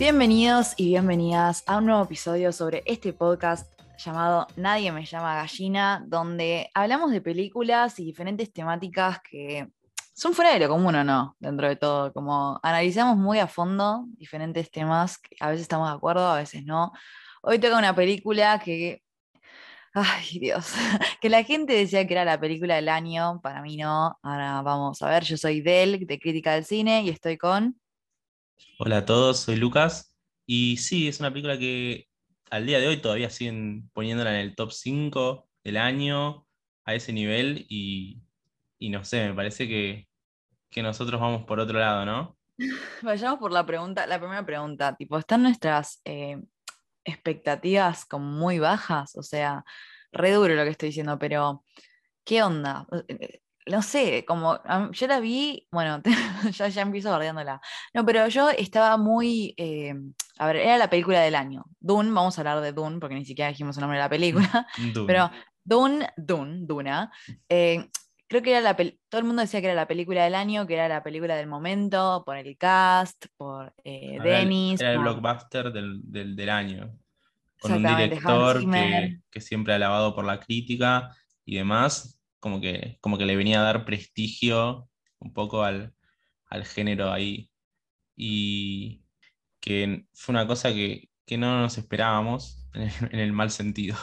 Bienvenidos y bienvenidas a un nuevo episodio sobre este podcast llamado Nadie me llama gallina, donde hablamos de películas y diferentes temáticas que son fuera de lo común o no, dentro de todo, como analizamos muy a fondo diferentes temas, a veces estamos de acuerdo, a veces no. Hoy toca una película que, ay Dios, que la gente decía que era la película del año, para mí no, ahora vamos a ver, yo soy Del, de Crítica del Cine, y estoy con... Hola a todos, soy Lucas. Y sí, es una película que al día de hoy todavía siguen poniéndola en el top 5 del año, a ese nivel, y, no sé, me parece que, que nosotros vamos por otro lado, ¿no? Vayamos por la pregunta, la primera pregunta, tipo, ¿están nuestras eh, expectativas como muy bajas? O sea, re duro lo que estoy diciendo, pero ¿qué onda? No sé, como yo la vi, bueno, ya, ya empiezo bardeándola. No, pero yo estaba muy, eh, a ver, era la película del año. Dune, vamos a hablar de Dune, porque ni siquiera dijimos el nombre de la película, Dune. pero Dune, Dune, Duna, eh, creo que era la todo el mundo decía que era la película del año, que era la película del momento, por el cast, por eh, Era el- Denis, Era el por- blockbuster del, del- del año. Con un director que, que siempre ha alabado por la crítica y demás, como que, como que le venía a dar prestigio un poco al, al género ahí. Y que fue una cosa que, que no nos esperábamos en el, mal sentido.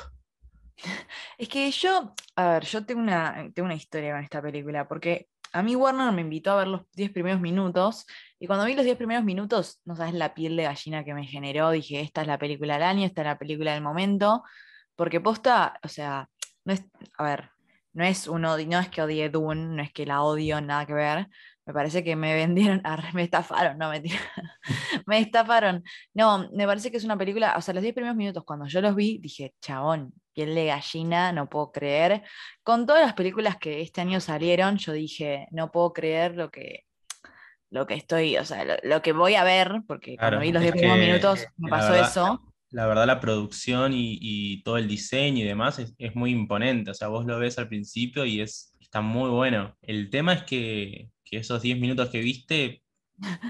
Es que yo, a ver, yo tengo una, tengo una historia con esta película, porque a mí Warner me invitó a ver los 10 primeros minutos, y cuando vi los 10 primeros minutos, no sabes la piel de gallina que me generó, dije, esta es la película del año, esta es la película del momento, porque posta, o sea, no es, a ver, no es un odio, no es que odie Dune, no es que la odio, nada que ver, me parece que me vendieron, arre, me estafaron, no mentira, me estafaron. No, me parece que es una película, o sea, los 10 primeros minutos cuando yo los vi, dije, chabón, piel de gallina, no puedo creer. Con todas las películas que este año salieron, yo dije, no puedo creer lo que, lo que estoy, o sea, lo, lo que voy a ver, porque cuando vi los es 10 primeros minutos me pasó verdad- eso. La verdad, la producción y, todo el diseño y demás es, muy imponente. O sea, vos lo ves al principio y es, está muy bueno. El tema es que, que esos 10 minutos que viste,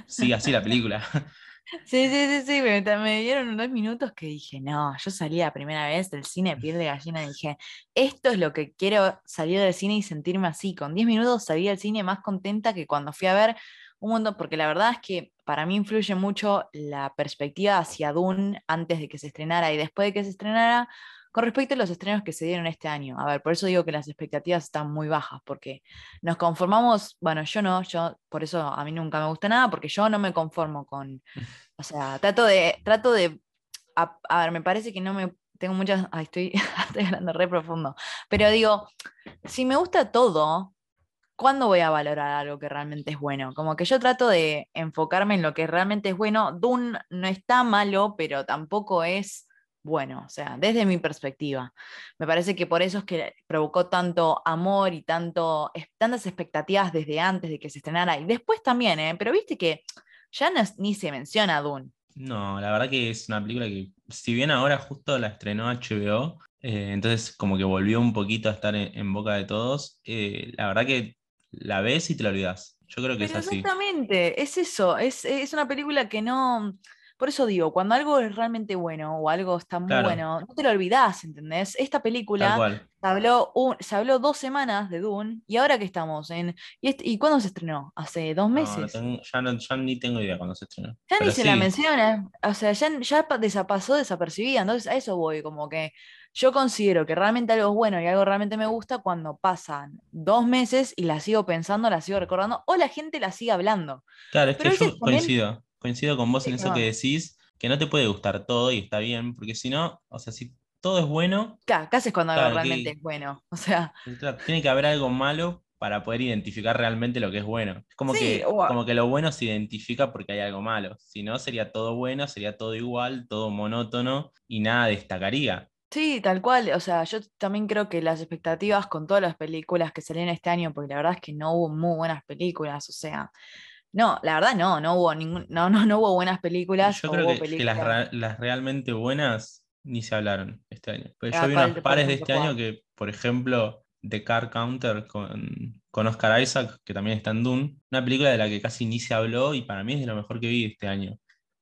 sigue así la película. Sí, sí, sí, sí, me, me dieron unos minutos que dije, no, yo salí la primera vez del cine piel de gallina y dije, esto es lo que quiero salir del cine y sentirme así. Con 10 minutos salí del cine más contenta que cuando fui a ver un montón, porque la verdad es que para mí influye mucho la perspectiva hacia Dune antes de que se estrenara y después de que se estrenara con respecto a los estrenos que se dieron este año. A ver, por eso digo que las expectativas están muy bajas, porque nos conformamos, bueno, yo no, yo por eso a mí nunca me gusta nada, porque yo no me conformo con, o sea, trato de, trato de, a, a ver, me parece que no me, tengo muchas, ay, estoy, estoy hablando re profundo, pero digo, si me gusta todo, ¿cuándo voy a valorar algo que realmente es bueno? Como que yo trato de enfocarme en lo que realmente es bueno. Dune no está malo, pero tampoco es bueno, o sea, desde mi perspectiva. Me parece que por eso es que provocó tanto amor y tanto, tantas expectativas desde antes de que se estrenara. Y después también, ¿eh? Pero viste que ya no ni se menciona Dune. No, la verdad que es una película que, si bien ahora justo la estrenó HBO, eh, entonces como que volvió un poquito a estar en, en boca de todos, eh, la verdad que la ves y te la olvidas. Yo creo que Pero es así. exactamente, es eso, es, es una película que no, por eso digo, cuando algo es realmente bueno o algo está muy Claro. bueno, no te lo olvidás, ¿entendés? Esta película se habló, un- se habló dos semanas de Dune y ahora que estamos en... ¿Y, este- ¿y cuándo se estrenó? Hace dos No, no meses. tengo- ya, no- ya ni tengo idea cuándo se estrenó. Ya ni se la menciona, o sea, ya, ya pa- desa- pasó desapercibida, entonces a eso voy, como que yo considero que realmente algo es bueno y algo realmente me gusta cuando pasan dos meses y la sigo pensando, la sigo recordando, o la gente la sigue hablando. Claro, es Pero que yo coincido, coincido con vos Sí, en eso que decís, que no te puede gustar todo y está bien, porque si no, o sea, si todo es bueno, Claro, ¿qué haces cuando algo realmente que- es bueno? O sea, claro, tiene que haber algo malo para poder identificar realmente lo que es bueno. Es como, Sí, que, como que lo bueno se identifica porque hay algo malo. Si no, sería todo bueno, sería todo igual, todo monótono y nada destacaría. Sí, tal cual. O sea, yo también creo que las expectativas con todas las películas que salieron este año, porque la verdad es que no hubo muy buenas películas, o sea, no, la verdad no, no hubo ningún, no, no, no hubo buenas películas. Yo creo hubo que, que las, realmente buenas ni se hablaron este año. Pues yo Ah, vi ¿cuál- unas pares de este año que, por ejemplo, The Car Counter con, con Oscar Isaac, que también está en Dune, una película de la que casi ni se habló y para mí es de lo mejor que vi este año.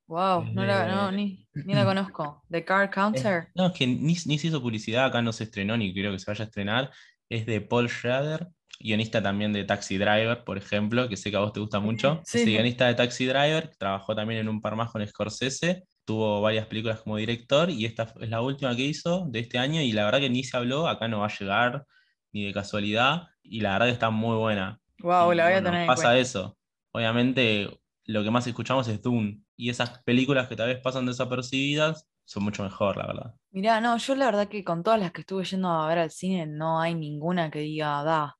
Wow, no la, no, Eh, ni, ni la conozco. The Car Counter. No, es que ni, ni se hizo publicidad, acá no se estrenó ni creo que se vaya a estrenar. Es de Paul Schrader, guionista también de Taxi Driver, por ejemplo, que sé que a vos te gusta mucho. Sí. Ese guionista de Taxi Driver, trabajó también en un par más con Scorsese, tuvo varias películas como director y esta es la última que hizo de este año y la verdad que ni se habló, acá no va a llegar ni de casualidad y la verdad que está muy buena. Wow, Y la voy a tener en pasa cuenta. eso. Obviamente lo que más escuchamos es Dune y esas películas que tal vez pasan desapercibidas son mucho mejor, la verdad. Mirá, no, yo la verdad que con todas las que estuve yendo a ver al cine no hay ninguna que diga da.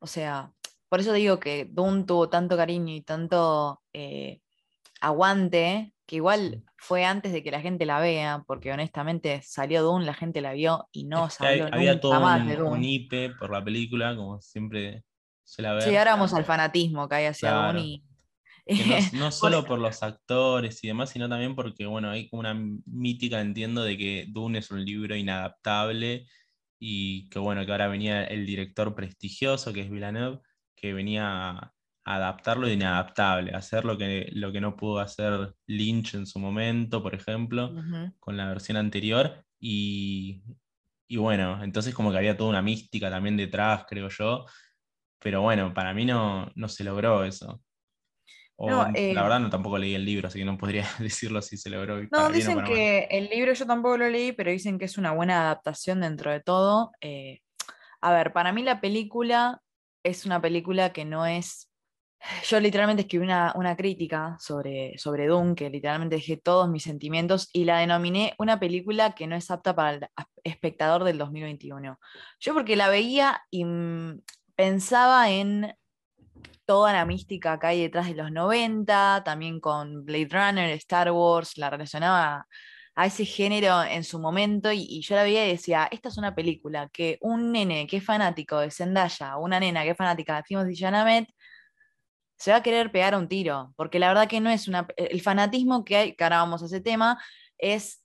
O sea, por eso digo que Dune tuvo tanto cariño y tanto eh, aguante, que igual fue antes de que la gente la vea, porque honestamente salió Dune, la gente la vio y no se hay- habló había nunca todo más un, de un hipe por la película, como siempre suele haber. Sí, ahora vamos al fanatismo que hay hacia Claro. Dune y... Que no, no solo Por- los actores y demás, sino también porque, bueno, hay como una mítica, entiendo, de que Dune es un libro inadaptable y que, bueno, que ahora venía el director prestigioso, que es Villeneuve, que venía a adaptarlo de inadaptable, a hacer lo que, lo que no pudo hacer Lynch en su momento, por ejemplo, con la versión anterior. Y, y bueno, entonces como que había toda una mística también detrás, creo yo. Pero bueno, para mí no, no se logró eso. O, No, eh, la verdad no tampoco leí el libro, así que no podría decirlo si se logró. No, dicen mal. que el libro yo tampoco lo leí, pero dicen que es una buena adaptación dentro de todo. Eh, a ver, para mí la película es una película que no es... Yo literalmente escribí una, una crítica sobre, sobre Dune, que literalmente dejé todos mis sentimientos y la denominé una película que no es apta para el espectador del 2021. Yo porque la veía y mm, pensaba en toda la mística que hay detrás de los 90, también con Blade Runner, Star Wars, la relacionaba a ese género en su momento y, yo la veía y decía, esta es una película que un nene que es fanático de Zendaya, una nena que es fanática de Timothy Chalamet, se va a querer pegar un tiro, porque la verdad que no es una... El fanatismo que hay, que ahora vamos a ese tema, es...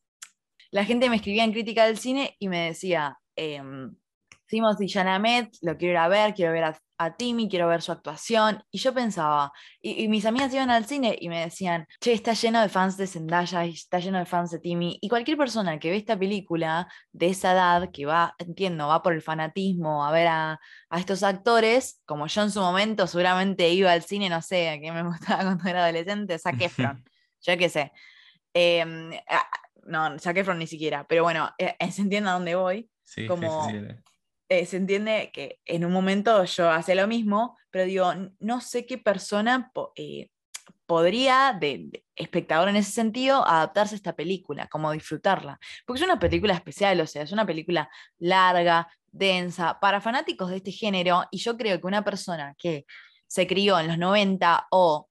La gente me escribía en crítica del cine y me decía, em, Timothy Chalamet, lo quiero ir a ver, quiero ver a, a Timmy, quiero ver su actuación. Y yo pensaba, y, y mis amigas iban al cine y me decían, che, está lleno de fans de Zendaya está lleno de fans de Timmy. Y cualquier persona que ve esta película de esa edad, que va, entiendo, va por el fanatismo a ver a, a estos actores, como yo en su momento seguramente iba al cine, no sé, a qué me gustaba cuando era adolescente, Zac Efron, yo qué sé. Ah, no, Zac Efron ni siquiera, pero bueno, eh, se entiende a dónde voy Sí, sí, como- sí, sí. Eh, se entiende que en un momento yo hacía lo mismo, pero digo, no sé qué persona eh, podría, de, espectador en ese sentido, adaptarse a esta película, como disfrutarla. Porque es una película especial, o sea, es una película larga, densa, para fanáticos de este género, y yo creo que una persona que se crió en los 90 o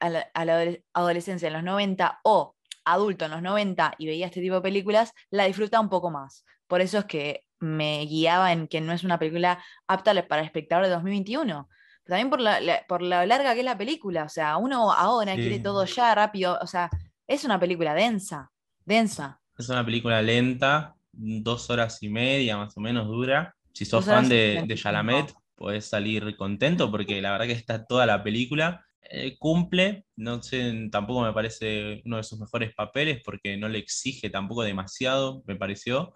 a la, a la adole- adolescencia en los 90 o adulto en los 90 y veía este tipo de películas, la disfruta un poco más. Por eso es que me guiaba en que no es una película apta para el espectador de 2021. Pero también por la, la- por lo larga que es la película. O sea, uno ahora quiere todo ya, rápido. O sea, es una película densa. Densa. Es una película lenta, dos horas y media más o menos dura. Si sos fan de, de 25. Chalamet, podés salir contento porque la verdad que está toda la película. Eh, cumple, no sé, tampoco me parece uno de sus mejores papeles porque no le exige tampoco demasiado, me pareció.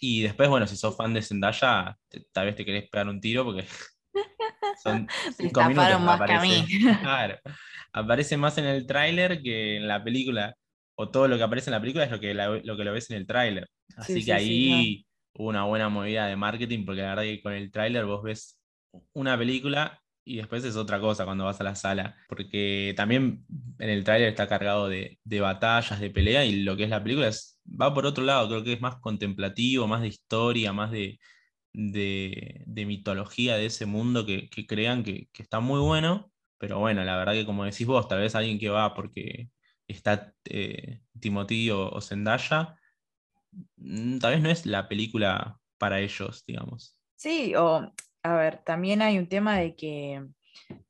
Y después, bueno, si sos fan de Zendaya, te- tal vez te querés pegar un tiro porque son cinco minutos más que a mí. aparece. Claro. Aparece más en el tráiler que en la película, o todo lo que aparece en la película es lo que, la- lo, que lo ves en el tráiler. Así Sí, que sí, ahí hubo una buena movida de marketing, porque la verdad que con el tráiler vos ves una película y después es otra cosa cuando vas a la sala, porque también en el tráiler está cargado de, de batallas, de pelea, y lo que es la película es, va por otro lado, creo que es más contemplativo, más de historia, más de, de, mitología de ese mundo que, crean que, está muy bueno, pero bueno, la verdad que como decís vos, tal vez alguien que va porque está eh, Timothy o, o Zendaya, mm, tal vez no es la película para ellos, digamos. Sí, o, a ver, también hay un tema de que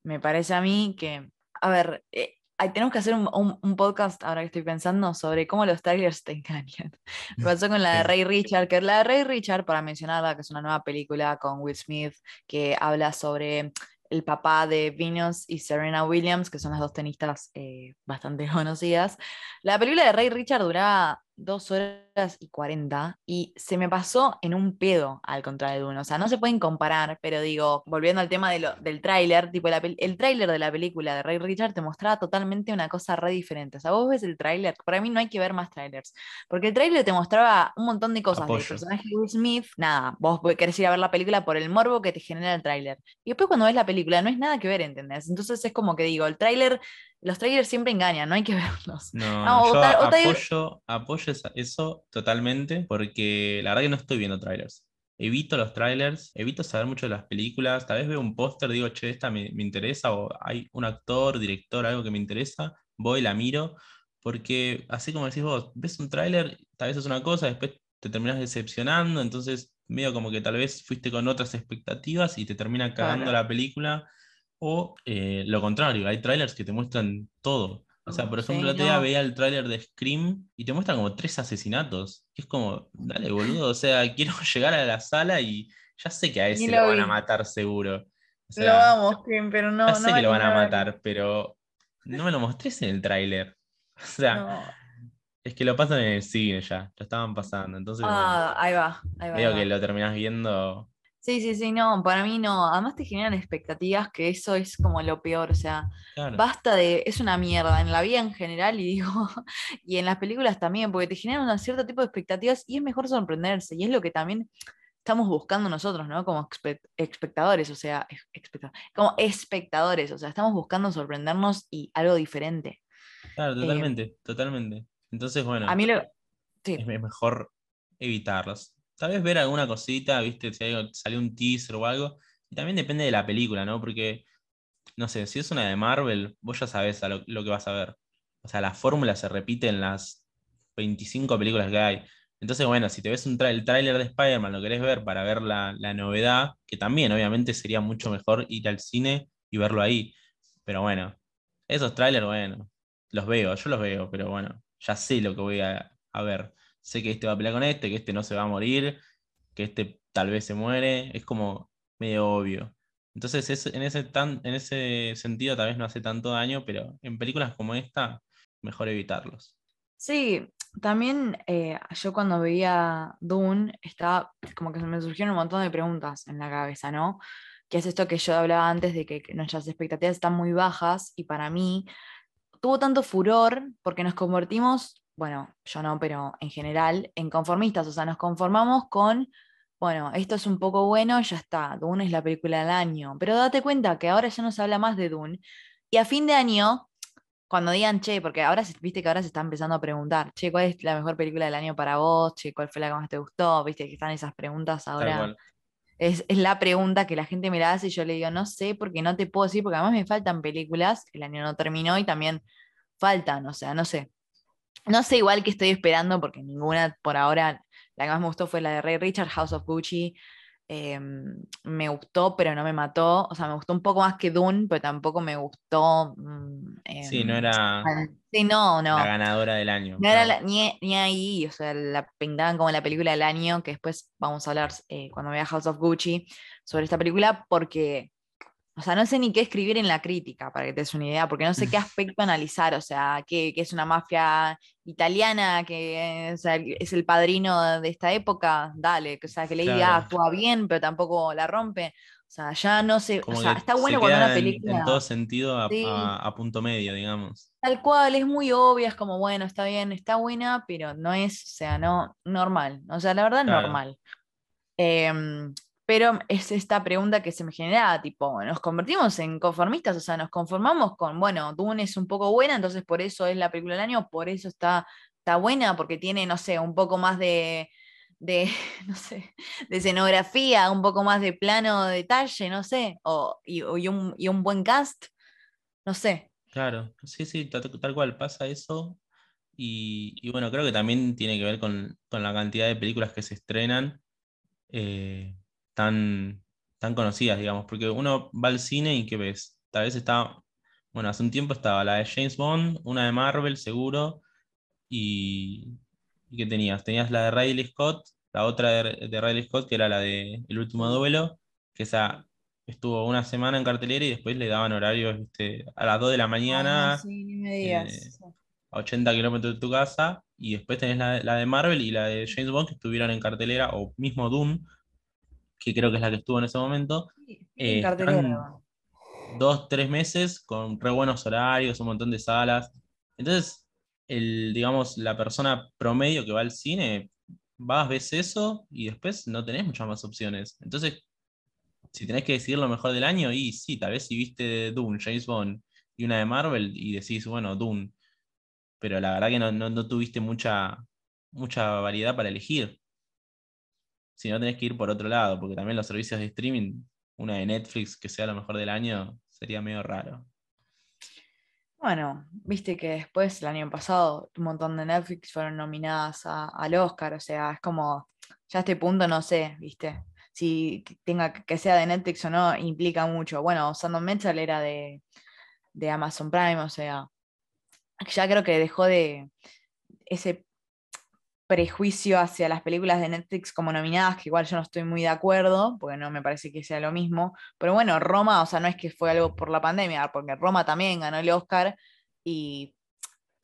me parece a mí que, a ver, eh, tenemos que hacer un, un- un podcast, ahora que estoy pensando, sobre cómo los trailers te engañan. Me pasó con la de. Ray Richard, que la de Ray Richard, para mencionarla, que es una nueva película con Will Smith, que habla sobre el papá de Venus y Serena Williams, que son las dos tenistas eh, bastante conocidas. La película de Ray Richard duraba dos horas y cuarenta y se me pasó en un pedo al contrario de uno. O sea, no se pueden comparar, pero digo, volviendo al tema de lo, del tráiler, tipo el tráiler de la película de Ray Richard te mostraba totalmente una cosa re diferente. O sea, vos ves el tráiler, para mí no hay que ver más tráilers, porque el tráiler te mostraba un montón de cosas del personaje de Will Smith, nada, vos querés ir a ver la película por el morbo que te genera el tráiler. Y después cuando ves la película no es nada que ver, ¿entendés? Entonces es como que digo, el tráiler los trailers siempre engañan, no hay que verlos. No, yo apoyo, apoyo eso totalmente porque la verdad que no estoy viendo trailers. Evito los trailers, evito saber mucho de las películas. Tal vez veo un póster, digo, che, esta me, interesa, o hay un actor, director, algo que me interesa, voy, la miro, porque así como decís vos, ves un tráiler, tal vez es una cosa, después te terminas decepcionando, entonces medio como que tal vez fuiste con otras expectativas y te termina cagando la película o eh, lo contrario, hay trailers que te muestran todo. O sea, por ejemplo, día veía el tráiler de Scream y te muestran como tres asesinatos. es como, dale, boludo, o sea, quiero llegar a la sala y ya sé que a ese lo, van a matar seguro. lo vamos, Scream, pero no. Ya sé que lo van a matar, pero no me lo mostrés en el tráiler. O sea, es que lo pasan en el cine ya, lo estaban pasando. Entonces, ah, ahí va, ahí va. Veo que lo terminás viendo Sí, sí, sí, no, para mí no. Además te generan expectativas que eso es como lo peor. O sea, basta de. Es una mierda en la vida en general y digo, y en las películas también, porque te generan un cierto tipo de expectativas y es mejor sorprenderse. Y es lo que también estamos buscando nosotros, ¿no? Como espectadores, o sea, como espectadores, o sea, estamos buscando sorprendernos y algo diferente. Claro, eh, totalmente, totalmente. Entonces, bueno, a mí lo... es mejor evitarlos. Tal vez ver alguna cosita, viste, si salió un teaser o algo. Y también depende de la película, ¿no? Porque, no sé, si es una de Marvel, vos ya sabés lo, que vas a ver. O sea, la fórmula se repite en las 25 películas que hay. Entonces, bueno, si te ves un el tráiler de Spider-Man, lo querés ver para ver la, la, novedad, que también obviamente sería mucho mejor ir al cine y verlo ahí. Pero bueno, esos trailers, bueno, los veo, yo los veo, pero bueno, ya sé lo que voy a, a ver sé que este va a pelear con este, que este no se va a morir, que este tal vez se muere, es como medio obvio. Entonces, en, ese tan, en ese sentido tal vez no hace tanto daño, pero en películas como esta, mejor evitarlos. Sí, también eh, yo cuando veía Dune, estaba como que me surgieron un montón de preguntas en la cabeza, ¿no? Que es esto que yo hablaba antes de que nuestras expectativas están muy bajas y para mí tuvo tanto furor porque nos convertimos bueno, yo no, pero en general, en conformistas, o sea, nos conformamos con, bueno, esto es un poco bueno, ya está, Dune es la película del año, pero date cuenta que ahora ya no se habla más de Dune, y a fin de año, cuando digan, che, porque ahora, viste que ahora se está empezando a preguntar, che, ¿cuál es la mejor película del año para vos? Che, ¿cuál fue la que más te gustó? Viste que están esas preguntas ahora. Es, es, la pregunta que la gente me la hace y yo le digo, no sé, porque no te puedo decir, porque además me faltan películas, el año no terminó y también faltan, o sea, no sé. No sé igual que estoy esperando, porque ninguna por ahora, la que más me gustó fue la de Ray Richard, House of Gucci. Em, me gustó, pero no me mató. O sea, me gustó un poco más que Dune, pero tampoco me gustó. Mm, sí, no era sí, no, no. la ganadora del año. No era ni, ni, ahí, o sea, la pintaban como la película del año, que después vamos a hablar eh, cuando vea House of Gucci sobre esta película, porque o sea, no sé ni qué escribir en la crítica, para que te des una idea, porque no sé qué aspecto analizar, o sea, que, es una mafia italiana, que es el padrino de esta época, dale, o sea, que Lady actúa bien, pero tampoco la rompe. O sea, ya no sé, o sea, está bueno cuando una película... En, todo sentido a, punto medio, digamos. Tal cual, es muy obvia, es como, bueno, está bien, está buena, pero no es, o sea, no, normal. O sea, la verdad, normal. Eh, pero es esta pregunta que se me genera, tipo, ¿nos convertimos en conformistas? O sea, nos conformamos con, bueno, Dune es un poco buena, entonces por eso es la película del año, por eso está, está buena, porque tiene, no sé, un poco más de, de, no sé, de escenografía, un poco más de plano de detalle, no sé, o, y, un, y, un, buen cast, no sé. Claro, sí, sí, tal, cual pasa eso. Y, bueno, creo que también tiene que ver con, con la cantidad de películas que se estrenan. Eh, tan, tan conocidas, digamos, porque uno va al cine y ¿qué ves? Tal vez está, bueno, hace un tiempo estaba la de James Bond, una de Marvel seguro, y, ¿y qué tenías? Tenías la de Riley Scott, la otra de, de Riley Scott, que era la de El último duelo, que esa estuvo una semana en cartelera y después le daban horarios a las 2 de la mañana. sí, ni me digas. Eh, a 80 kilómetros de tu casa. Y después tenés la, de Marvel y la de James Bond que estuvieron en cartelera, o mismo Doom, que creo que es la que estuvo en ese momento. en cartelera. Dos, tres meses con re buenos horarios, un montón de salas. Entonces, el, digamos, la persona promedio que va al cine, vas, ves eso y después no tenés muchas más opciones. Entonces, si tenés que decidir lo mejor del año, y sí, tal vez si viste Dune, James Bond y una de Marvel y decís, bueno, Dune, pero la verdad que no, tuviste mucha, mucha variedad para elegir. Si no tenés que ir por otro lado, porque también los servicios de streaming, una de Netflix que sea lo mejor del año, sería medio raro. Bueno, viste que después, el año pasado, un montón de Netflix fueron nominadas al Oscar, o sea, es como, ya a este punto no sé, viste, si tenga que sea de Netflix o no, implica mucho. Bueno, Sandon Metzal era de, de Amazon Prime, o sea, ya creo que dejó de ese prejuicio hacia las películas de Netflix como nominadas, que igual yo no estoy muy de acuerdo, porque no me parece que sea lo mismo. Pero bueno, Roma, o sea, no es que fue algo por la pandemia, porque Roma también ganó el Oscar y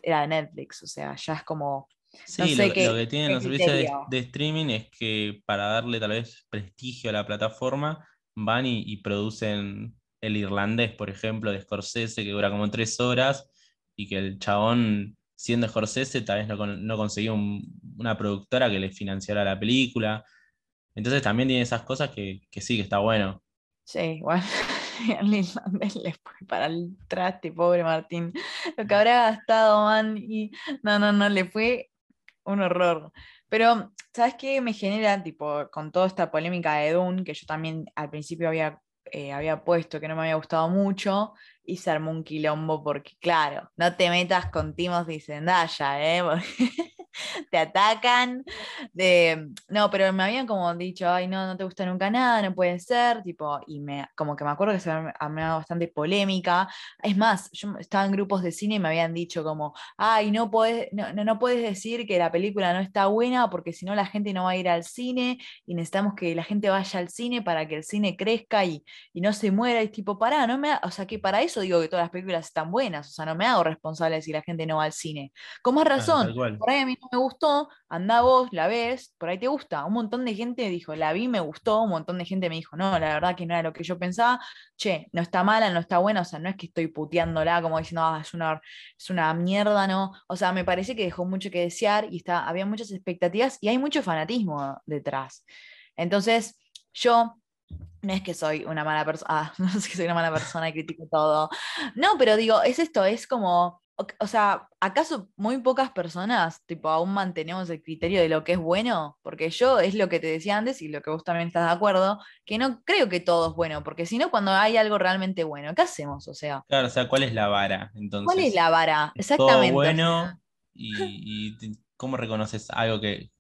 era de Netflix, o sea, ya es como... Sí, lo, que tienen los servicios de, streaming es que para darle tal vez prestigio a la plataforma, van y, producen el irlandés, por ejemplo, de Scorsese, que dura como tres horas, y que el chabón siendo Scorsese, tal vez no, no consiguió una productora que le financiara la película. Entonces también tiene esas cosas que, sí, que está bueno. Sí, igual le fue para el traste, pobre Martín. Lo que habrá gastado, man, y no, no, no, le fue un horror. Pero, ¿sabes qué me genera, tipo, con toda esta polémica de Dune, que yo también al principio había, eh, había puesto que no me había gustado mucho, y se armó un quilombo porque, claro, no te metas con Timos y Zendaya, ¿eh? te atacan. De, no, pero me habían como dicho, ay, no, no te gusta nunca nada, no puede ser, tipo, y me, como que me acuerdo que se me armado bastante polémica. Es más, yo estaba en grupos de cine y me habían dicho como, ay, no puedes, no, no puedes decir que la película no está buena porque si no la gente no va a ir al cine y necesitamos que la gente vaya al cine para que el cine crezca y, y no se muera. Y tipo, pará, no me, o sea, que para eso digo que todas las películas están buenas, o sea, no me hago responsable si la gente no va al cine. Con más razón, por ahí a mí no me gustó, anda vos, la ves, por ahí te gusta. Un montón de gente dijo, la vi, me gustó, un montón de gente me dijo, no, la verdad que no era lo que yo pensaba, che, no está mala, no está buena, o sea, no es que estoy puteándola como diciendo, ah, es una, es una mierda, no. O sea, me parece que dejó mucho que desear y está, había muchas expectativas y hay mucho fanatismo detrás. Entonces, yo no es que soy una mala persona, ah, no es que soy una mala persona y critico todo. No, pero digo, es esto, es como, o, sea, ¿acaso muy pocas personas, tipo, aún mantenemos el criterio de lo que es bueno? Porque yo, es lo que te decía antes y lo que vos también estás de acuerdo, que no creo que todo es bueno, porque si no, cuando hay algo realmente bueno, ¿qué hacemos? O sea. Claro, o sea, ¿cuál es la vara? Entonces, ¿Cuál es la vara? Exactamente. Todo bueno y, cómo reconoces algo que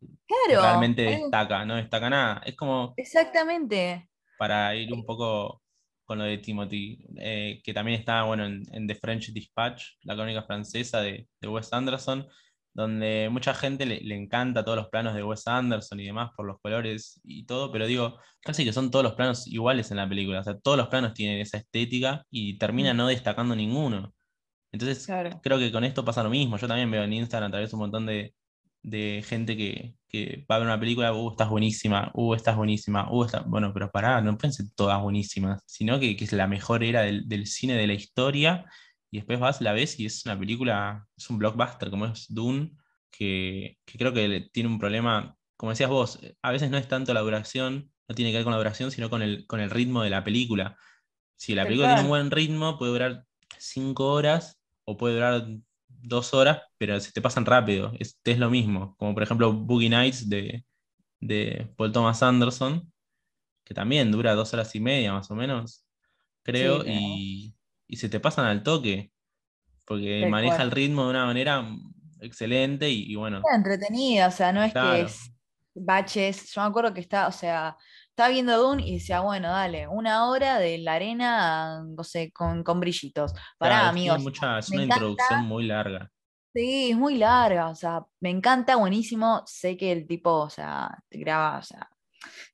realmente destaca, no destaca nada. Es como. Exactamente para ir un poco con lo de Timothy, eh, que también está bueno, en, The French Dispatch, la crónica francesa de, Wes Anderson, donde mucha gente le, encanta todos los planos de Wes Anderson y demás por los colores y todo, pero digo, casi que son todos los planos iguales en la película, o sea, todos los planos tienen esa estética y termina mm. no destacando ninguno. Entonces, creo que con esto pasa lo mismo. Yo también veo en Instagram a través un montón de, de gente que, va a ver una película, uh, estás buenísima, uh, estás buenísima, uh, está... bueno, pero pará, no pueden ser todas buenísimas, sino que, es la mejor era del, cine de la historia, y después vas, la ves y es una película, es un blockbuster como es Dune, que, creo que tiene un problema, como decías vos, a veces no es tanto la duración, no tiene que ver con la duración, sino con el, con el ritmo de la película. Si la película tiene un buen ritmo, puede durar cinco horas o puede durar dos horas, pero se te pasan rápido. Es, es lo mismo. Como por ejemplo Boogie Nights de, de Paul Thomas Anderson, que también dura dos horas y media más o menos, creo, y, se te pasan al toque, porque maneja el ritmo de una manera excelente y, bueno. entretenida, o sea, no es que es baches. Yo me acuerdo que está, o sea, estaba viendo Dune y decía, bueno, dale, una hora de la arena, no sé, con, con brillitos. Pará, amigos. es una introducción muy larga. Sí, es muy larga, o sea, me encanta, buenísimo. Sé que el tipo, o sea, te graba, o sea,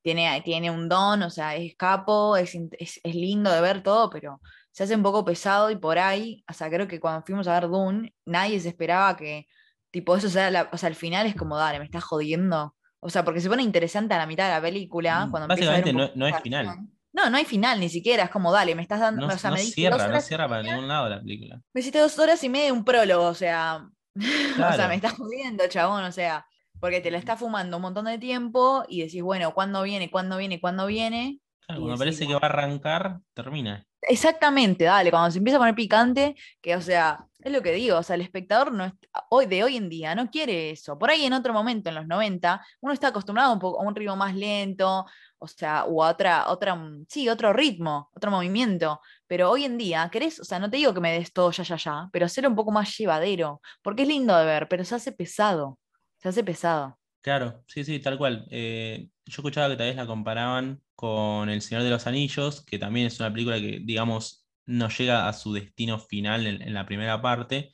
tiene, tiene un don, o sea, es capo, es, es, es lindo de ver todo, pero se hace un poco pesado y por ahí, o sea, creo que cuando fuimos a ver Dune, nadie se esperaba que, tipo, eso sea, la, o sea, al final es como, dale, me estás jodiendo. O sea, porque se pone interesante a la mitad de la película. Cuando Básicamente empieza a no, ver no de es final. No, no hay final ni siquiera, es como, dale, me estás dando, No, o sea, no me cierra, dos no horas cierra y para ningún lado la película. me hiciste dos horas y media de un prólogo, o sea, o sea, me estás jodiendo, chabón, o sea, porque te la está fumando un montón de tiempo y decís, bueno, ¿cuándo viene? ¿Cuándo viene? ¿Cuándo viene? Claro, cuando decís, parece que va a arrancar, termina. Exactamente, dale, cuando se empieza a poner picante, que o sea, es lo que digo, o sea, el espectador no es- hoy, de hoy en día no quiere eso. Por ahí en otro momento, en los 90, uno está acostumbrado un poco a un ritmo más lento, o sea, o a otra, otra, mm, sí, otro ritmo, otro movimiento. Pero hoy en día, querés, o sea, no te digo que me des todo ya, ya, ya, pero hacerlo un poco más llevadero, porque es lindo de ver, pero se hace pesado, se hace pesado. Claro, sí, sí, tal cual. Eh, yo escuchaba que tal vez la comparaban con El Señor de los Anillos, que también es una película que, digamos, no llega a su destino final en, la primera parte,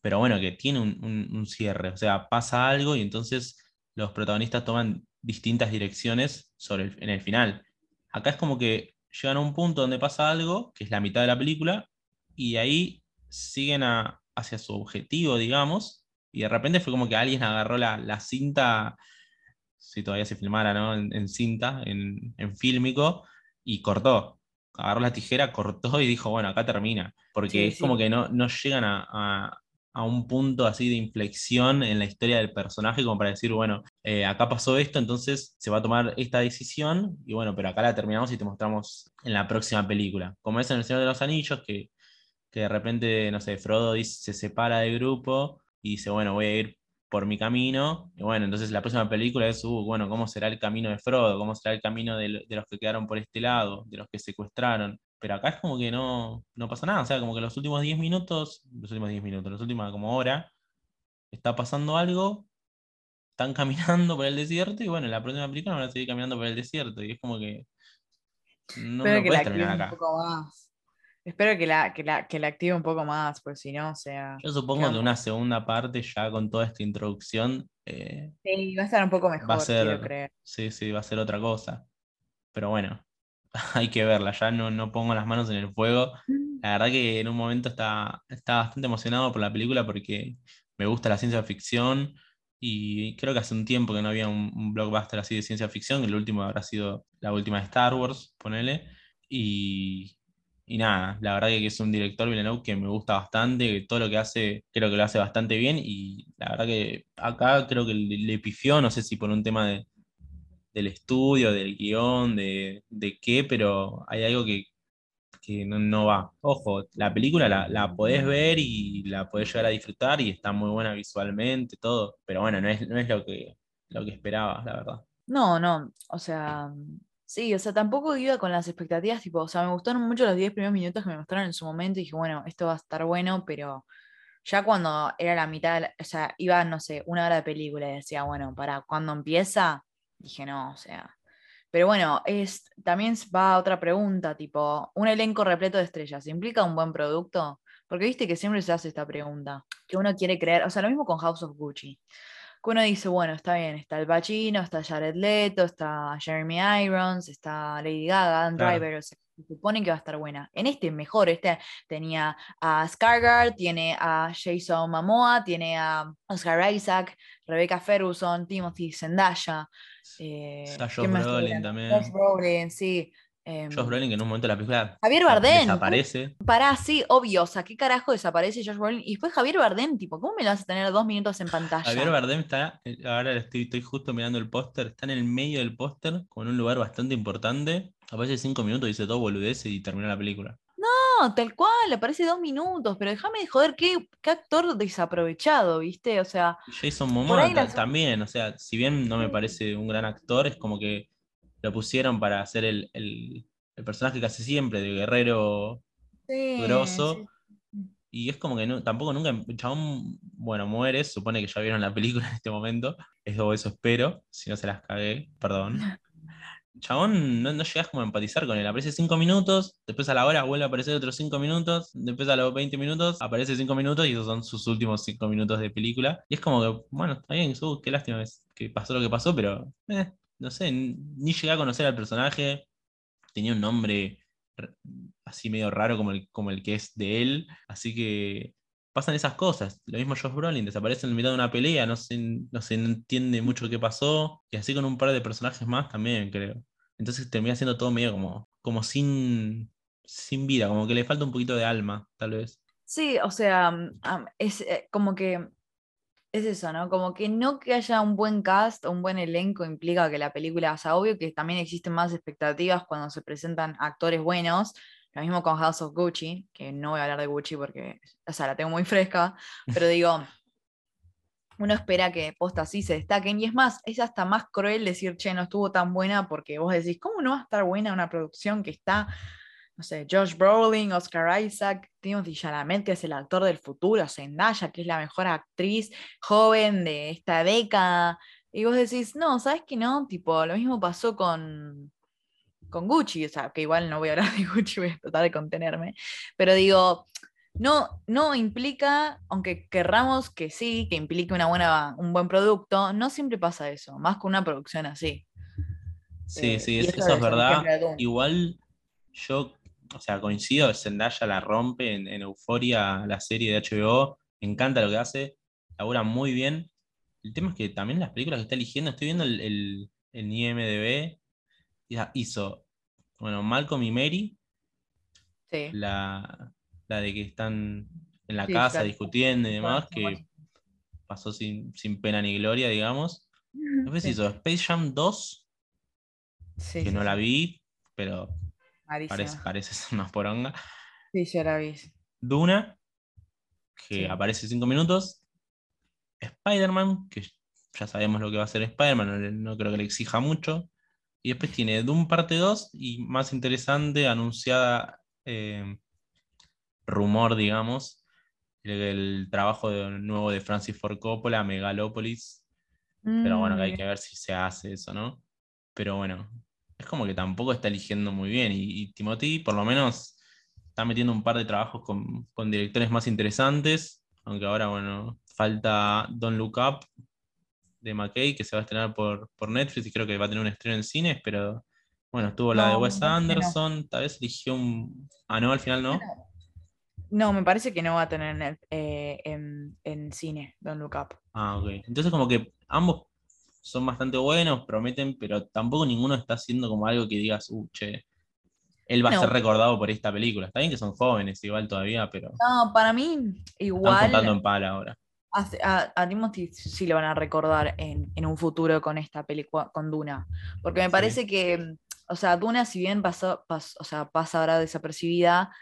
pero bueno, que tiene un, un- cierre. O sea, pasa algo y entonces los protagonistas toman distintas direcciones en el final. Acá es como que llegan a un punto donde pasa algo, que es la mitad de la película, y ahí siguen a- hacia su objetivo, digamos, y de repente fue como que alguien agarró la, la cinta, si todavía se filmara, ¿no? En, en cinta, en, en fílmico, y cortó. Agarró la tijera, cortó y dijo, bueno, acá termina. Porque Sí, es como que no, no llegan a, a- a un punto así de inflexión en la historia del personaje como para decir, bueno, eh, acá pasó esto, entonces se va a tomar esta decisión, y bueno, pero acá la terminamos y te mostramos en la próxima película. Como es en El Señor de los Anillos, que que de repente, no sé, Frodo dice- se separa del grupo y dice, bueno, voy a ir por mi camino. Y bueno, entonces la próxima película es, uh, bueno, ¿cómo será el camino de Frodo? ¿Cómo será el camino de, lo- de los que quedaron por este lado? De los que secuestraron. Pero acá es como que no, no pasa nada. O sea, como que los últimos 10 minutos, los últimos 10 minutos, los últimos como hora, está pasando algo, están caminando por el desierto y bueno, en la próxima película van a seguir caminando por el desierto. Y es como que no, que puedes terminar un acá. poco más. Espero que la, que la, que la active un poco más, pues si no, o sea. Yo supongo queda que un una segunda parte, ya con toda esta introducción, eh, Sí, va a estar un poco va a mejor, ser, sí, sí, va a ser otra cosa. Pero bueno, hay que verla, ya no, no pongo las manos en el fuego. La verdad que en un momento está, está bastante emocionado por la película porque me gusta la ciencia ficción y creo que hace un tiempo que no había un, un blockbuster así de ciencia ficción, el último habrá sido la última de Star Wars, ponele. Y, y nada, la verdad que es un director Villeneuve que me gusta bastante, que todo lo que hace creo que lo hace bastante bien y la verdad que acá creo que le, pifió, no sé si por un tema de, del estudio, del guion, de, de qué, pero hay algo que, que no, no va. Ojo, la película la, la podés ver y la podés llegar a disfrutar y está muy buena visualmente, todo, pero bueno, no es, no es lo que, lo que esperaba, la verdad. No, no, o sea, sí, o sea, tampoco iba con las expectativas, tipo, o sea, me gustaron mucho los 10 primeros minutos que me mostraron en su momento y dije, bueno, esto va a estar bueno, pero ya cuando era la mitad, la- o sea, iba, no sé, una hora de película y decía, bueno, para cuando empieza, dije, no, o sea. Pero bueno, es, también va otra pregunta, tipo, un elenco repleto de estrellas, ¿implica un buen producto? Porque viste que siempre se hace esta pregunta, que uno quiere creer, o sea, lo mismo con House of Gucci, que uno dice, bueno, está bien, está el Pacino, está Jared Leto, está Jeremy Irons, está Lady Gaga, Adam Claro. Driver, o sea, se supone que va a estar buena. En este mejor, este tenía a Skarsgård, tiene a Jason Momoa, tiene a Oscar Isaac, Rebecca Ferguson, Timothy Zendaya. Eh, Josh ¿quién más Brolin también. Josh Brolin, sí. Em, Josh Brolin que en un momento de la película Javier Bardem. desaparece. Pará, sí, obvio, o sea, ¿qué carajo desaparece Josh Brolin? Y después Javier Bardem, tipo, ¿cómo me lo vas a tener dos minutos en pantalla? Javier Bardem está, eh, ahora estoy, estoy justo mirando el póster, está en el medio del póster, con un lugar bastante importante. Aparece cinco minutos, dice todo boludece y termina la película. No, tal cual, aparece dos minutos, pero déjame de joder, qué, qué actor desaprovechado, ¿viste? O sea, Jason Momoa también, o sea, si bien no me parece un gran actor, es como que lo pusieron para hacer el, el- el personaje que hace siempre, de guerrero sí, grosso. sí. Y es como que no- tampoco nunca, chabón, bueno, muere, supone que ya vieron la película en este momento, eso, eso espero, si no se las cagué, perdón. Chabón, no, no llegas como a empatizar con él, aparece 5 minutos, después a la hora vuelve a aparecer otros 5 minutos, después a los 20 minutos aparece 5 minutos y esos son sus últimos 5 minutos de película. Y es como que, bueno, está bien, su, qué lástima es que pasó lo que pasó, pero eh, no sé, ni llegué a conocer al personaje. Tenía un nombre así medio raro como el, como el que es de él. Así que pasan esas cosas. Lo mismo Josh Brolin, desaparece en mitad de una pelea, no se, no se entiende mucho qué pasó. Y así con un par de personajes más también, creo. Entonces termina siendo todo medio como, como sin, sin vida, como que le falta un poquito de alma, tal vez. Sí, o sea, es eh, como que es eso, ¿no? Como que no que haya un buen cast o un buen elenco implica que la película, sea, obvio que también existen más expectativas cuando se presentan actores buenos, lo mismo con House of Gucci, que no voy a hablar de Gucci porque, o sea, la tengo muy fresca, pero digo, uno espera que posta así se destaquen y es más, es hasta más cruel decir, che, no estuvo tan buena porque vos decís, ¿cómo no va a estar buena una producción que está no sé, Josh Brolin, Oscar Isaac, Timothy Chalamet, que es el actor del futuro, Zendaya, que es la mejor actriz joven de esta década. Y vos decís, no, ¿sabes qué no? Tipo, lo mismo pasó con, con Gucci, o sea, que igual no voy a hablar de Gucci, voy a tratar de contenerme, pero digo, no, no implica, aunque querramos que sí, que implique una buena, un buen producto, no siempre pasa eso, más con una producción así. Sí, eh, sí, eso, es verdad. Igual yo o sea, coincido, Zendaya la rompe en, Euforia, la serie de HBO, me encanta lo que hace, labura muy bien. El tema es que también las películas que está eligiendo, estoy viendo el, el, el IMDB, hizo, bueno, Malcolm y Mary, la, de que están en la casa discutiendo y demás, que pasó sin, pena ni gloria, digamos. Después hizo Space Jam 2, que no la vi, pero Parece, parece ser una poronga. Sí, ya la vi. Duna, que aparece cinco minutos. Spider-Man, que ya sabemos lo que va a hacer Spider-Man, no, creo que le exija mucho. Y después tiene Doom parte 2 y más interesante, anunciada eh, rumor, digamos, el, trabajo nuevo de Francis Ford Coppola, Megalopolis. Pero bueno, que hay mm. que ver si se hace eso, ¿no? Pero bueno, es como que tampoco está eligiendo muy bien. Y, Timothy, por lo menos, está metiendo un par de trabajos con, directores más interesantes. Aunque ahora, bueno, falta Don't Look Up de McKay, que se va a estrenar por, por Netflix y creo que va a tener un estreno en cines, pero bueno, estuvo la de Wes Anderson, tal vez eligió un. Ah, no, al final no. No, me parece que no va a tener eh, en, en, cine Don't Look Up. Ah, ok. Entonces, como que ambos son bastante buenos, prometen, pero tampoco ninguno está haciendo como algo que digas, uh, che, él va a ser recordado por esta película. Está bien que son jóvenes igual todavía, pero. No, para mí, igual. Están contando en pala ahora. A, a, Timothy sí lo van a recordar en, un futuro con esta película, con Duna. Porque me parece que, o sea, Duna, si bien pasó, o sea, pasa ahora desapercibida,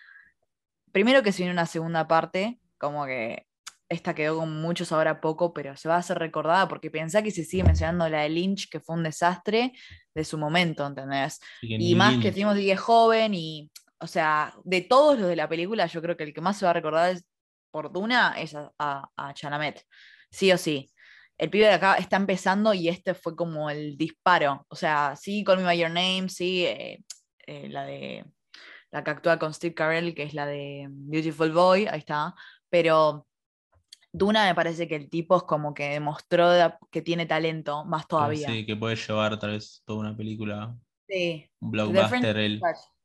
primero que si viene una segunda parte, como que esta quedó con muchos ahora poco, pero se va a hacer recordada porque pensá que se sigue mencionando la de Lynch, que fue un desastre de su momento, ¿entendés? Y, más que que es joven y, o sea, de todos los de la película, yo creo que el que más se va a recordar es, por Duna es a, a, Chalamet, sí o sí. El pibe de acá está empezando y este fue como el disparo. O sea, sí, Call Me By Your Name, sí, eh, eh, la de la que actúa con Steve Carell, que es la de Beautiful Boy, ahí está. Pero Duna me parece que el tipo es como que demostró que tiene talento, más todavía. Sí, que puede llevar tal vez toda una película. Sí. Un blockbuster.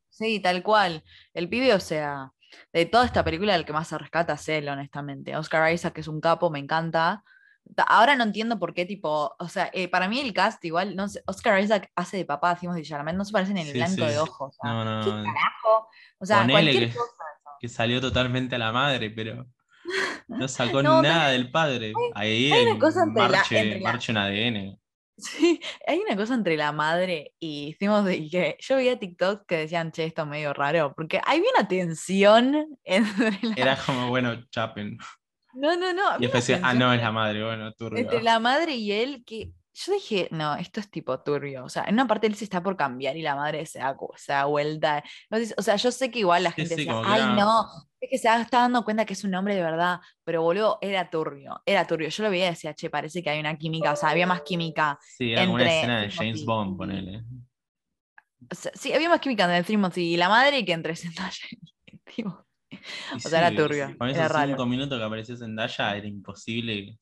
Sí, tal cual. El pibe, o sea, de toda esta película, el que más se rescata es él, honestamente. Oscar Isaac, que es un capo, me encanta. Ahora no entiendo por qué, tipo, o sea, eh, para mí el cast igual, no sé, Oscar Isaac hace de papá, decimos de Charlamagne, no se parecen en el blanco de ojos. no, no, ¿qué carajo? O sea, cualquier cosa. Que salió totalmente a la madre, pero no sacó nada del padre. Ahí hay una cosa entre marche, marche un ADN. Sí, hay una cosa entre la madre y hicimos de que yo veía TikTok que decían, che, esto es medio raro, porque hay una tensión entre la... Era como, bueno, chapen. No, no, no. Y después decía, ah, no, es la madre, bueno, turbio. Entre la madre y él, que yo dije, no, esto es tipo turbio. O sea, en una parte él se está por cambiar y la madre se da, se da vuelta. o sea, yo sé que igual la gente decía, ay, no, es que se está dando cuenta que es un hombre de verdad, pero boludo, era turbio, era turbio. Yo lo veía y decía, che, parece que hay una química, o sea, había más química. Sí, era entre una escena de James Bond, ponele. sí, había más química entre Timothy y la madre que entre Zendaya y O sea, era turbio. Con esos cinco minutos que apareció Zendaya era imposible.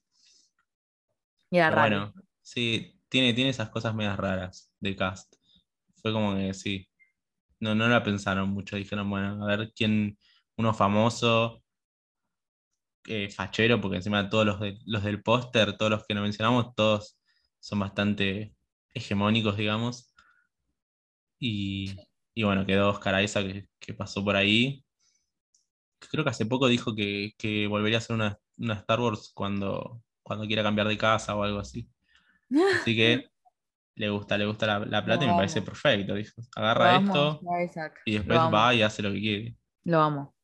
Y era raro. Bueno, sí, tiene, tiene esas cosas medias raras de cast. Fue como que sí. No, no la pensaron mucho. Dijeron, bueno, a ver quién, uno famoso, eh, fachero, porque encima todos los, los del póster, todos los que nos mencionamos, todos son bastante hegemónicos, digamos. Y, y bueno, quedó Oscar Isaac que, que, pasó por ahí. Creo que hace poco dijo que, que volvería a hacer una, una, Star Wars cuando, cuando quiera cambiar de casa o algo así. Así que le gusta, le gusta la, la plata y me parece perfecto. Dijo. Agarra esto y después va y hace lo que quiere. Lo amo.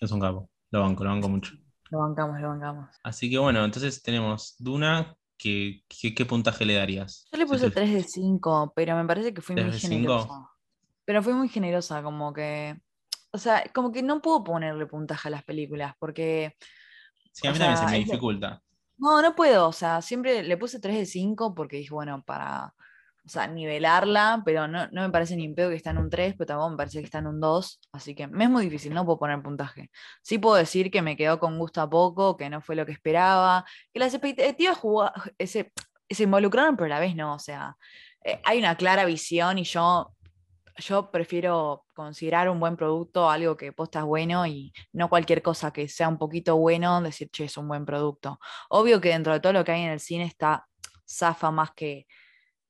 Es un capo. Lo banco, lo banco mucho. Lo bancamos, lo bancamos. Así que bueno, entonces tenemos Duna. ¿Qué, qué, puntaje le darías? Yo le puse 3 de 5, pero me parece que fui muy generosa. Pero fui muy generosa, como que. O sea, como que no puedo ponerle puntaje a las películas, porque. Sí, a mí también se me dificulta. No, no puedo. O sea, siempre le puse 3 de 5 porque dije, bueno, para o sea, nivelarla, pero no, me parece ni en pedo que está en un 3, pero tampoco me parece que está en un 2, así que me es muy difícil, no puedo poner puntaje. Sí puedo decir que me quedó con gusto a poco, que no fue lo que esperaba, que las expectativas se, se involucraron, pero a la vez no, o sea, eh, hay una clara visión y yo, yo prefiero considerar un buen producto algo que posta bueno y no cualquier cosa que sea un poquito bueno, decir, che, es un buen producto. Obvio que dentro de todo lo que hay en el cine está zafa más que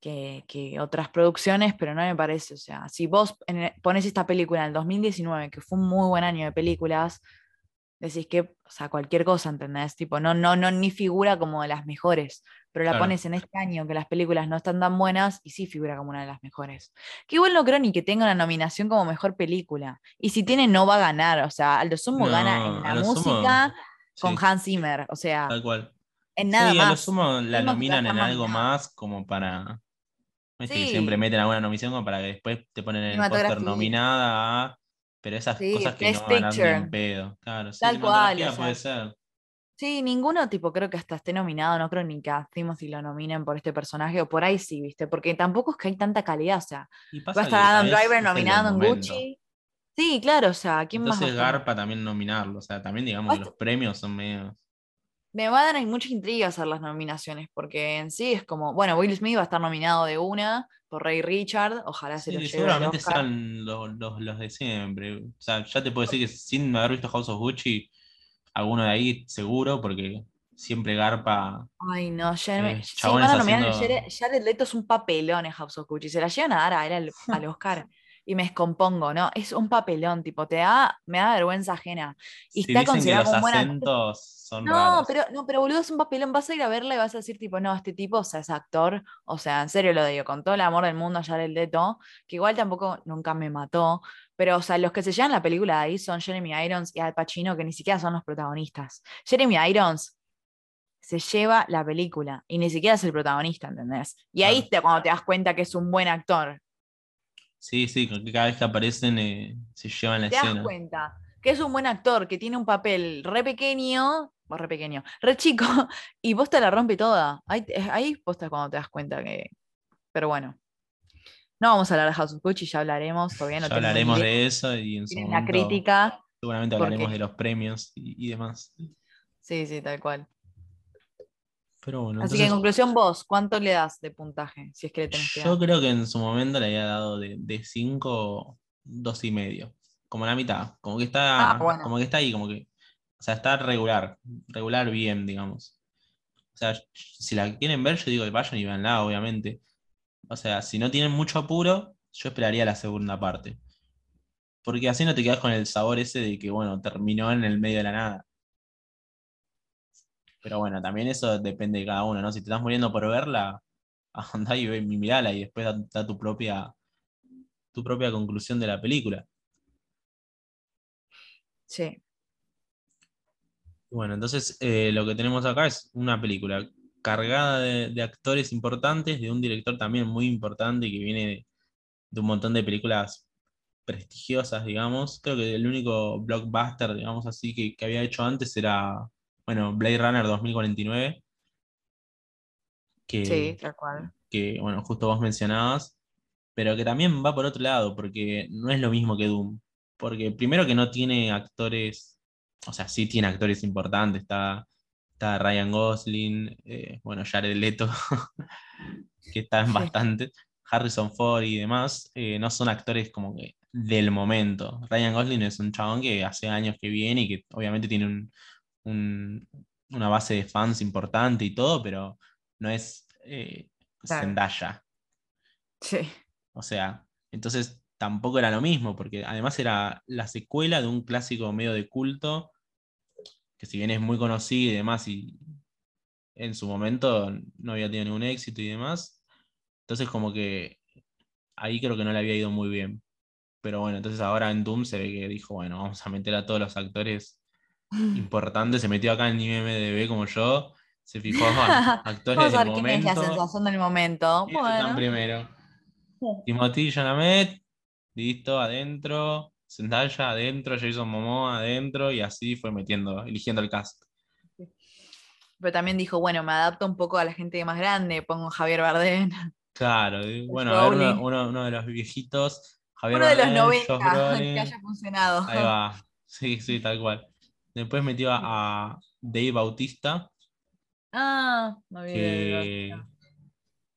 que, otras producciones, pero no me parece. O sea, si vos pones esta película en el 2019, que fue un muy buen año de películas, decís que, o sea, cualquier cosa, ¿entendés? Tipo, no, no, no, ni figura como de las mejores, pero la pones en este año que las películas no están tan buenas y sí figura como una de las mejores. Que igual no creo ni que tenga una nominación como mejor película. Y si tiene, no va a ganar. O sea, Aldo Sumo gana en la música con Hans Zimmer. O sea, Tal cual. en nada más. A lo sumo la nominan en algo más como para siempre meten alguna nominación como para que después te ponen en el póster nominada Pero esas cosas que no ganan en pedo. Claro, sí, Tal cual. puede ser. Sí, ninguno tipo creo que hasta esté nominado, no creo ni que a si lo nominen por este personaje, o por ahí sí, ¿viste? Porque tampoco es que hay tanta calidad, o sea, va a estar Adam Driver nominado en Gucci. Sí, claro, o sea, ¿quién Entonces más? Entonces Garpa también nominarlo, o sea, también digamos que los premios son medio me va a dar mucha intriga hacer las nominaciones, porque en sí es como, bueno, Will Smith va a estar nominado de una por Ray Richard, ojalá se lo lleve. Seguramente sean los, los, de siempre. O sea, ya te puedo decir que sin haber visto House of Gucci, alguno de ahí seguro, porque siempre garpa. Ay, no, ya me, sí, van nominar Jared, Leto es un papelón en House of Gucci, se la llevan a dar a él al Oscar y me descompongo, ¿no? Es un papelón, tipo, te da, me da vergüenza ajena. Y está considerado como acentos son no, pero no, pero boludo, es un papelón, vas a ir a verla y vas a decir, tipo, no, este tipo, o sea, es actor, o sea, en serio lo digo, con todo el amor del mundo a el Leto, que igual tampoco nunca me mató, pero, o sea, los que se llevan la película de ahí son Jeremy Irons y Al Pacino, que ni siquiera son los protagonistas. Jeremy Irons se lleva la película y ni siquiera es el protagonista, ¿entendés? Y ahí te, cuando te das cuenta que es un buen actor, Sí, sí, cada vez que aparecen eh, se llevan la Te escena. das cuenta que es un buen actor, que tiene un papel re pequeño, o re pequeño, re chico, y vos te la rompe toda. Ahí, ahí posta cuando te das cuenta que. Pero bueno. No vamos a hablar de House of Gucci, ya hablaremos. Todavía no ya hablaremos de eso y en su momento, crítica. Seguramente hablaremos de los premios y demás. Sí, sí, tal cual. Pero Así que en conclusión, vos, ¿cuánto le das de puntaje? Si es que le tenés que Yo creo que en su momento le había dado de 5, dos y medio. Como la mitad. Como que está. Ah, como que está ahí, como que. O sea, está regular. Regular bien, digamos. O sea, si la quieren ver, yo digo que vayan y veanla, obviamente. O sea, si no tienen mucho apuro, yo esperaría la segunda parte. Porque así no te quedas con el sabor ese de que, bueno, terminó en el medio de la nada. Pero bueno, también eso depende de cada uno, ¿no? Si te estás muriendo por verla, andá y, ve, mirala y después da, tu propia tu propia conclusión de la película. Sí. Bueno, entonces eh, lo que tenemos acá es una película cargada de, actores importantes, de un director también muy importante que viene de, un montón de películas prestigiosas, digamos. Creo que el único blockbuster, digamos así, que, que había hecho antes era bueno, Blade Runner 2049. Que, sí, tal cual. Que, bueno, justo vos mencionabas, pero que también va por otro lado, porque no es lo mismo que Doom. Porque primero que no tiene actores, o sea, sí tiene actores importantes, está está Ryan Gosling, eh, bueno, Jared Leto, que están bastante, Harrison Ford y demás, eh, no son actores como que del momento. Ryan Gosling es un chabón que hace años que viene y que obviamente tiene una base de fans importante y todo, pero no es eh, Zendaya. Sí. O sea, entonces tampoco era lo mismo, porque además era la secuela de un clásico medio de culto, que si bien es muy conocido y demás, y en su momento no había tenido ningún éxito y demás, entonces como que ahí creo que no le había ido muy bien. Pero bueno, entonces ahora en Doom se ve que dijo, bueno, vamos a meter a todos los actores importantes, se metió acá en IMDB como yo, se fijó a actores del momento. Quién es la sensación del momento. Bueno. primero. Timothy Chalamet, listo, adentro. Zendaya adentro, Jason Momoa adentro, y así fue metiendo, eligiendo el cast. Pero también dijo, bueno, me adapto un poco a la gente más grande, pongo Javier Bardem. Claro, bueno, a ver, uno, de los viejitos, Javier uno de los 90 que haya funcionado. Ahí va, sí, sí, tal cual. Después metió a Dave Bautista. Ah, no que,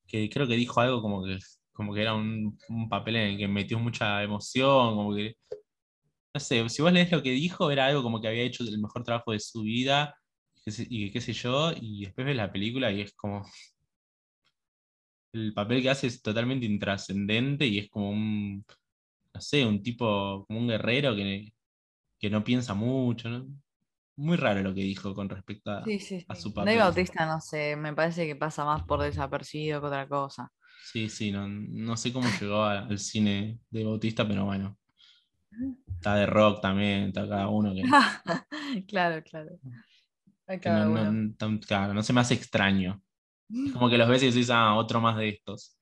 que creo que dijo algo como que como que era un, papel en el que metió mucha emoción, como que, no sé, si vos lees lo que dijo, era algo como que había hecho el mejor trabajo de su vida, y qué sé yo, y después ves la película y es como, el papel que hace es totalmente intrascendente y es como un, no sé, un tipo, como un guerrero que, que no piensa mucho, ¿no? Muy raro lo que dijo con respecto a, su papel. Dave Bautista, no sé, me parece que pasa más por desapercibido que otra cosa. Sí, sí, no, sé cómo llegó al cine de Bautista, pero bueno. Está de rock también, está cada uno que. claro, claro. no, claro, no se me hace extraño. Es como que los ves y decís, ah, otro más de estos.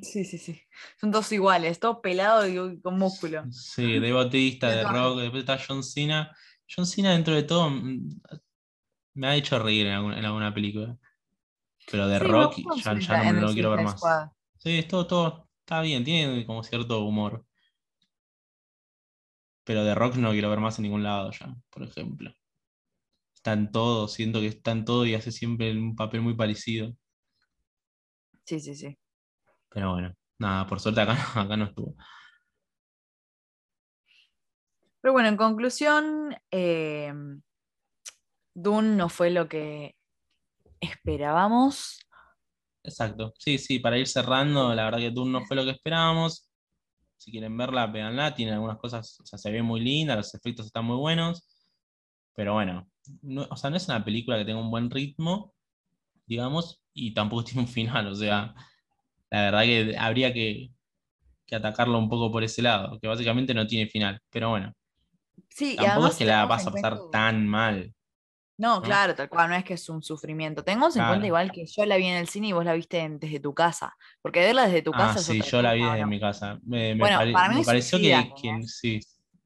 Sí, sí, sí. Son todos iguales, todos pelados y con músculo. Sí, de Bautista, de rock, después está John Cena. John Cena, dentro de todo, mm, me ha hecho reír en alguna, película. Pero de rock ya, ya, no, lo quiero ver más. Sí, todo, todo está bien, tiene como cierto humor. Pero de rock no quiero ver más en ningún lado ya, por ejemplo. Está en todo, siento que está en todo y hace siempre un papel muy parecido. Sí, sí, sí. Pero bueno, nada, por suerte acá, acá no estuvo. Pero bueno, en conclusión, eh, Dune no fue lo que esperábamos. Exacto, sí, sí, para ir cerrando, la verdad que Dune no fue lo que esperábamos. Si quieren verla, véanla, tiene algunas cosas, o sea, se ve muy linda, los efectos están muy buenos, pero bueno, o sea, no es una película que tenga un buen ritmo, digamos, y tampoco tiene un final, o sea, la verdad que habría que, que atacarlo un poco por ese lado, que básicamente no tiene final, pero bueno. Sí, tampoco es que la vas a pasar tan mal. No, claro, tal cual, no es que es un sufrimiento. Tengo en cuenta igual que yo la vi en el cine y vos la viste desde tu casa. Porque verla desde tu ah, casa sí, yo la vi desde mi casa. Me, pareció que, sí,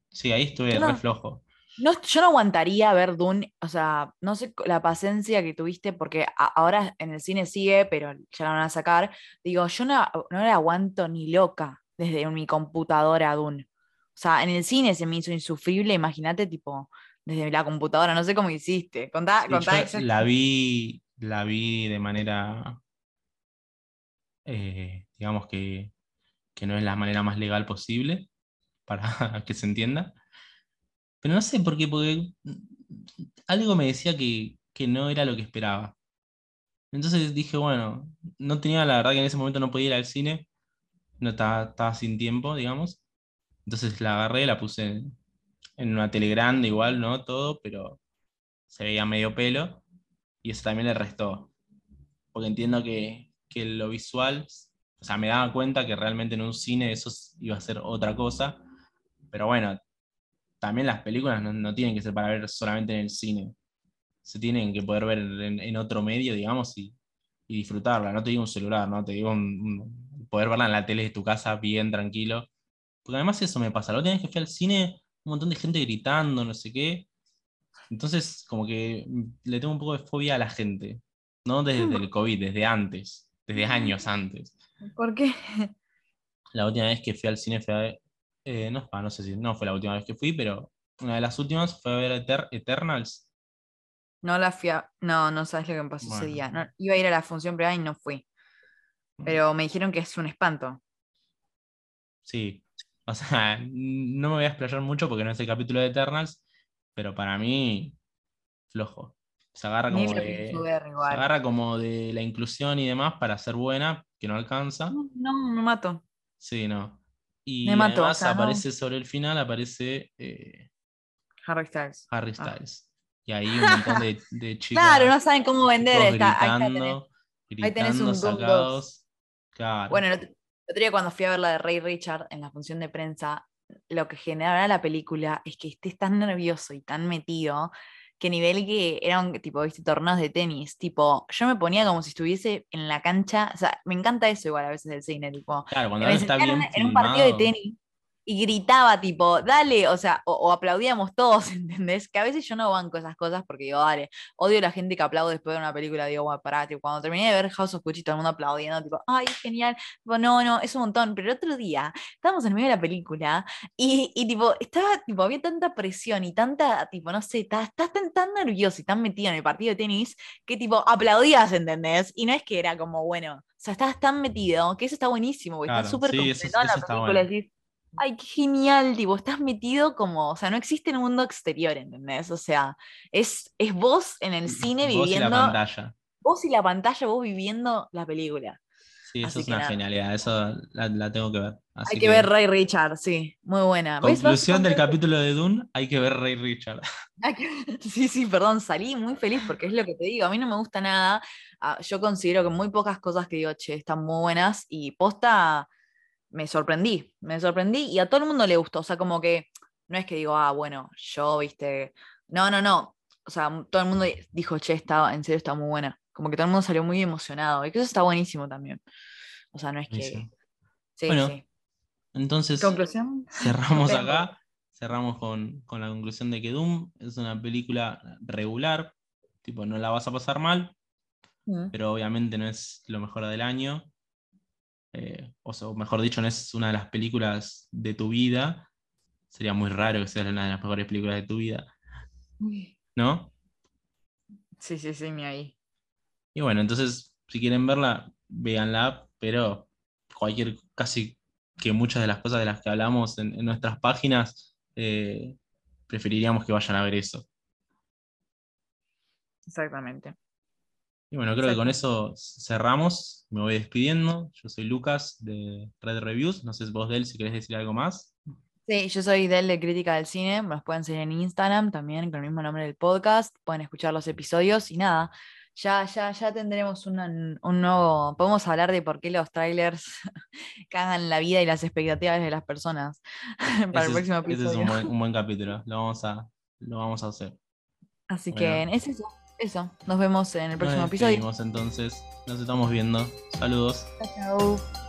sí, ahí estuve re flojo. No, yo no aguantaría ver Dune, o sea, no sé la paciencia que tuviste, porque ahora en el cine sigue, pero ya la van a sacar. Digo, yo no, no la aguanto ni loca desde mi computadora Dune. O sea, en el cine se me hizo insufrible, imagínate, tipo, desde la computadora, no sé cómo hiciste. Contá, la vi, la vi de manera, eh, digamos que, no es la manera más legal posible para que se entienda. Pero no sé por qué, porque algo me decía que, no era lo que esperaba. Entonces dije, bueno, no tenía la verdad que en ese momento no podía ir al cine, no estaba, estaba sin tiempo, digamos. Entonces la agarré, la puse en una tele grande igual, ¿no? Todo, pero se veía medio pelo y eso también le restó. Porque entiendo que, lo visual, o sea, me daba cuenta que realmente en un cine eso iba a ser otra cosa, pero bueno, también las películas no, tienen que ser para ver solamente en el cine, se tienen que poder ver en, otro medio, digamos, y, disfrutarla. No te digo un celular, ¿no? Te digo poder verla en la tele de tu casa bien tranquilo. Porque además eso me pasa. La última vez que fui al cine un montón de gente gritando, no sé qué. Entonces, como que le tengo un poco de fobia a la gente, no desde el COVID, desde antes, desde años antes. ¿Por qué? La última vez que fui al cine fue a ver, eh, no, no sé si no fue la última vez que fui, pero una de las últimas fue a ver Eternals. No la fui a... No, no sabes lo que me pasó ese día. No, iba a ir a la función privada y no fui. Pero me dijeron que es un espanto. Sí. O sea, no me voy a explayar mucho porque no es el capítulo de Eternals, pero para mí, flojo. Se agarra como de, ver se agarra como de la inclusión y demás para ser buena, que no alcanza. No, no, me mato. Sí, no. Y Me o además no. aparece sobre el final, aparece eh, Harry Styles. Harry Ah. Styles. Y ahí un montón de, de chicas. Claro, no saben cómo vender. chicos Está, ahí tenés. gritando, ahí tenés un gritando, sacados. Claro. Bueno, otro, día cuando fui a ver la de Ray Richard en la función de prensa, lo que generaba la película es que estés tan nervioso y tan metido que nivel que eran tipo, viste, torneos de tenis. Tipo, yo me ponía como si estuviese en la cancha. O sea, me encanta eso igual a veces del cine, tipo. Claro, cuando me está bien en un partido de tenis y gritaba tipo, dale, o sea, o, o aplaudíamos todos, ¿entendés? Que a veces yo no banco esas cosas porque digo, dale, odio a la gente que aplaude después de una película, digo, bueno, pará, tipo, cuando terminé de ver House of Gucci, todo el mundo aplaudiendo, tipo, ay, genial, tipo, no, no, es un montón, pero el otro día estábamos en medio de la película y, y tipo, estaba, tipo, había tanta presión y tanta, tipo, no sé, estás estás tan, tan nervioso y tan metido en el partido de tenis que, tipo, aplaudías, ¿entendés? Y no es que era como, bueno, o sea, estabas tan metido que eso está buenísimo, porque Claro, estás súper sí, eso- la está película bueno. decís, Ay, qué genial, tipo, estás metido como, o sea, no existe el mundo exterior, ¿entendés? O sea, es, es vos en el cine vos y la viviendo, pantalla. vos y la pantalla, vos viviendo la película. Sí, eso Así es que una nada. genialidad, eso la, la tengo que ver. Así Hay que, ver Ray Richard, sí, muy buena. Conclusión del capítulo de Dune, hay que ver Ray Richard. Que- Sí, sí, perdón, salí muy feliz porque es lo que te digo, a mí no me gusta nada, ah, yo considero que muy pocas cosas que digo, che, están muy buenas y posta, me sorprendí, me sorprendí y a todo el mundo le gustó, o sea, como que no es que digo, ah, bueno, yo, viste, no, no, no, o sea, todo el mundo dijo, che, está, en serio está muy buena, como que todo el mundo salió muy emocionado y que eso está buenísimo también, o sea, no es que... Buenísimo. Sí, Bueno, sí. Entonces, ¿Conclusión? cerramos acá, cerramos con, con la conclusión de que Doom es una película regular, tipo, no la vas a pasar mal, Mm. pero obviamente no es lo mejor del año. Eh, o sea, mejor dicho, no es una de las películas de tu vida. Sería muy raro que sea una de las mejores películas de tu vida, ¿no? Sí, sí, sí, ni ahí. Y bueno, entonces, si quieren verla, véanla, pero cualquier, casi que muchas de las cosas de las que hablamos en, en nuestras páginas, eh, preferiríamos que vayan a ver eso. Exactamente. Y bueno, creo que con eso cerramos. Me voy despidiendo. Yo soy Lucas de Red Reviews. No sé si vos, Del, si querés decir algo más. Sí, yo soy Del de Crítica del Cine, nos pueden seguir en Instagram también con el mismo nombre del podcast, pueden escuchar los episodios y nada, ya, ya, ya tendremos una- un nuevo, podemos hablar de por qué los trailers cagan la vida y las expectativas de las personas para el Ese es- próximo ese es episodio. un buen, un buen capítulo. Lo vamos a, lo vamos a hacer. Así Bueno. que es eso, eso, nos vemos en el Nos próximo episodio. despedimos entonces. Nos estamos viendo. Saludos. Chao, chao.